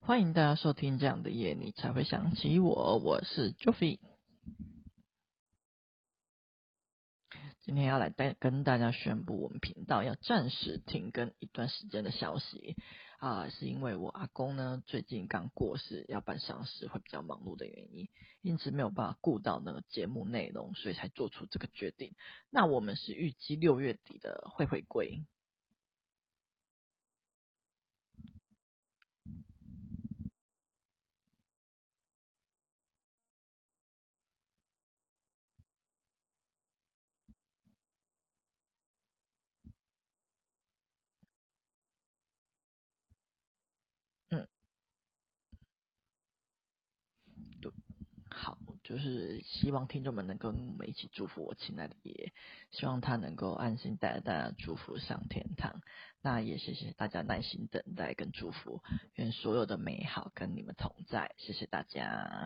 欢迎大家收听这样的夜，你才会想起我。我是 Joffy，今天要来带跟大家宣布，我们频道要暂时停更一段时间的消息啊，是因为我阿公呢最近刚过世，要办丧事会比较忙碌的原因，因此没有办法顾到那个节目内容，所以才做出这个决定。那我们是预计六月底的会回归。好就是希望听众们能跟我们一起祝福我亲爱的爷爷，希望他能够安心带着大家祝福上天堂。那也谢谢大家耐心等待跟祝福，愿所有的美好跟你们同在。谢谢大家。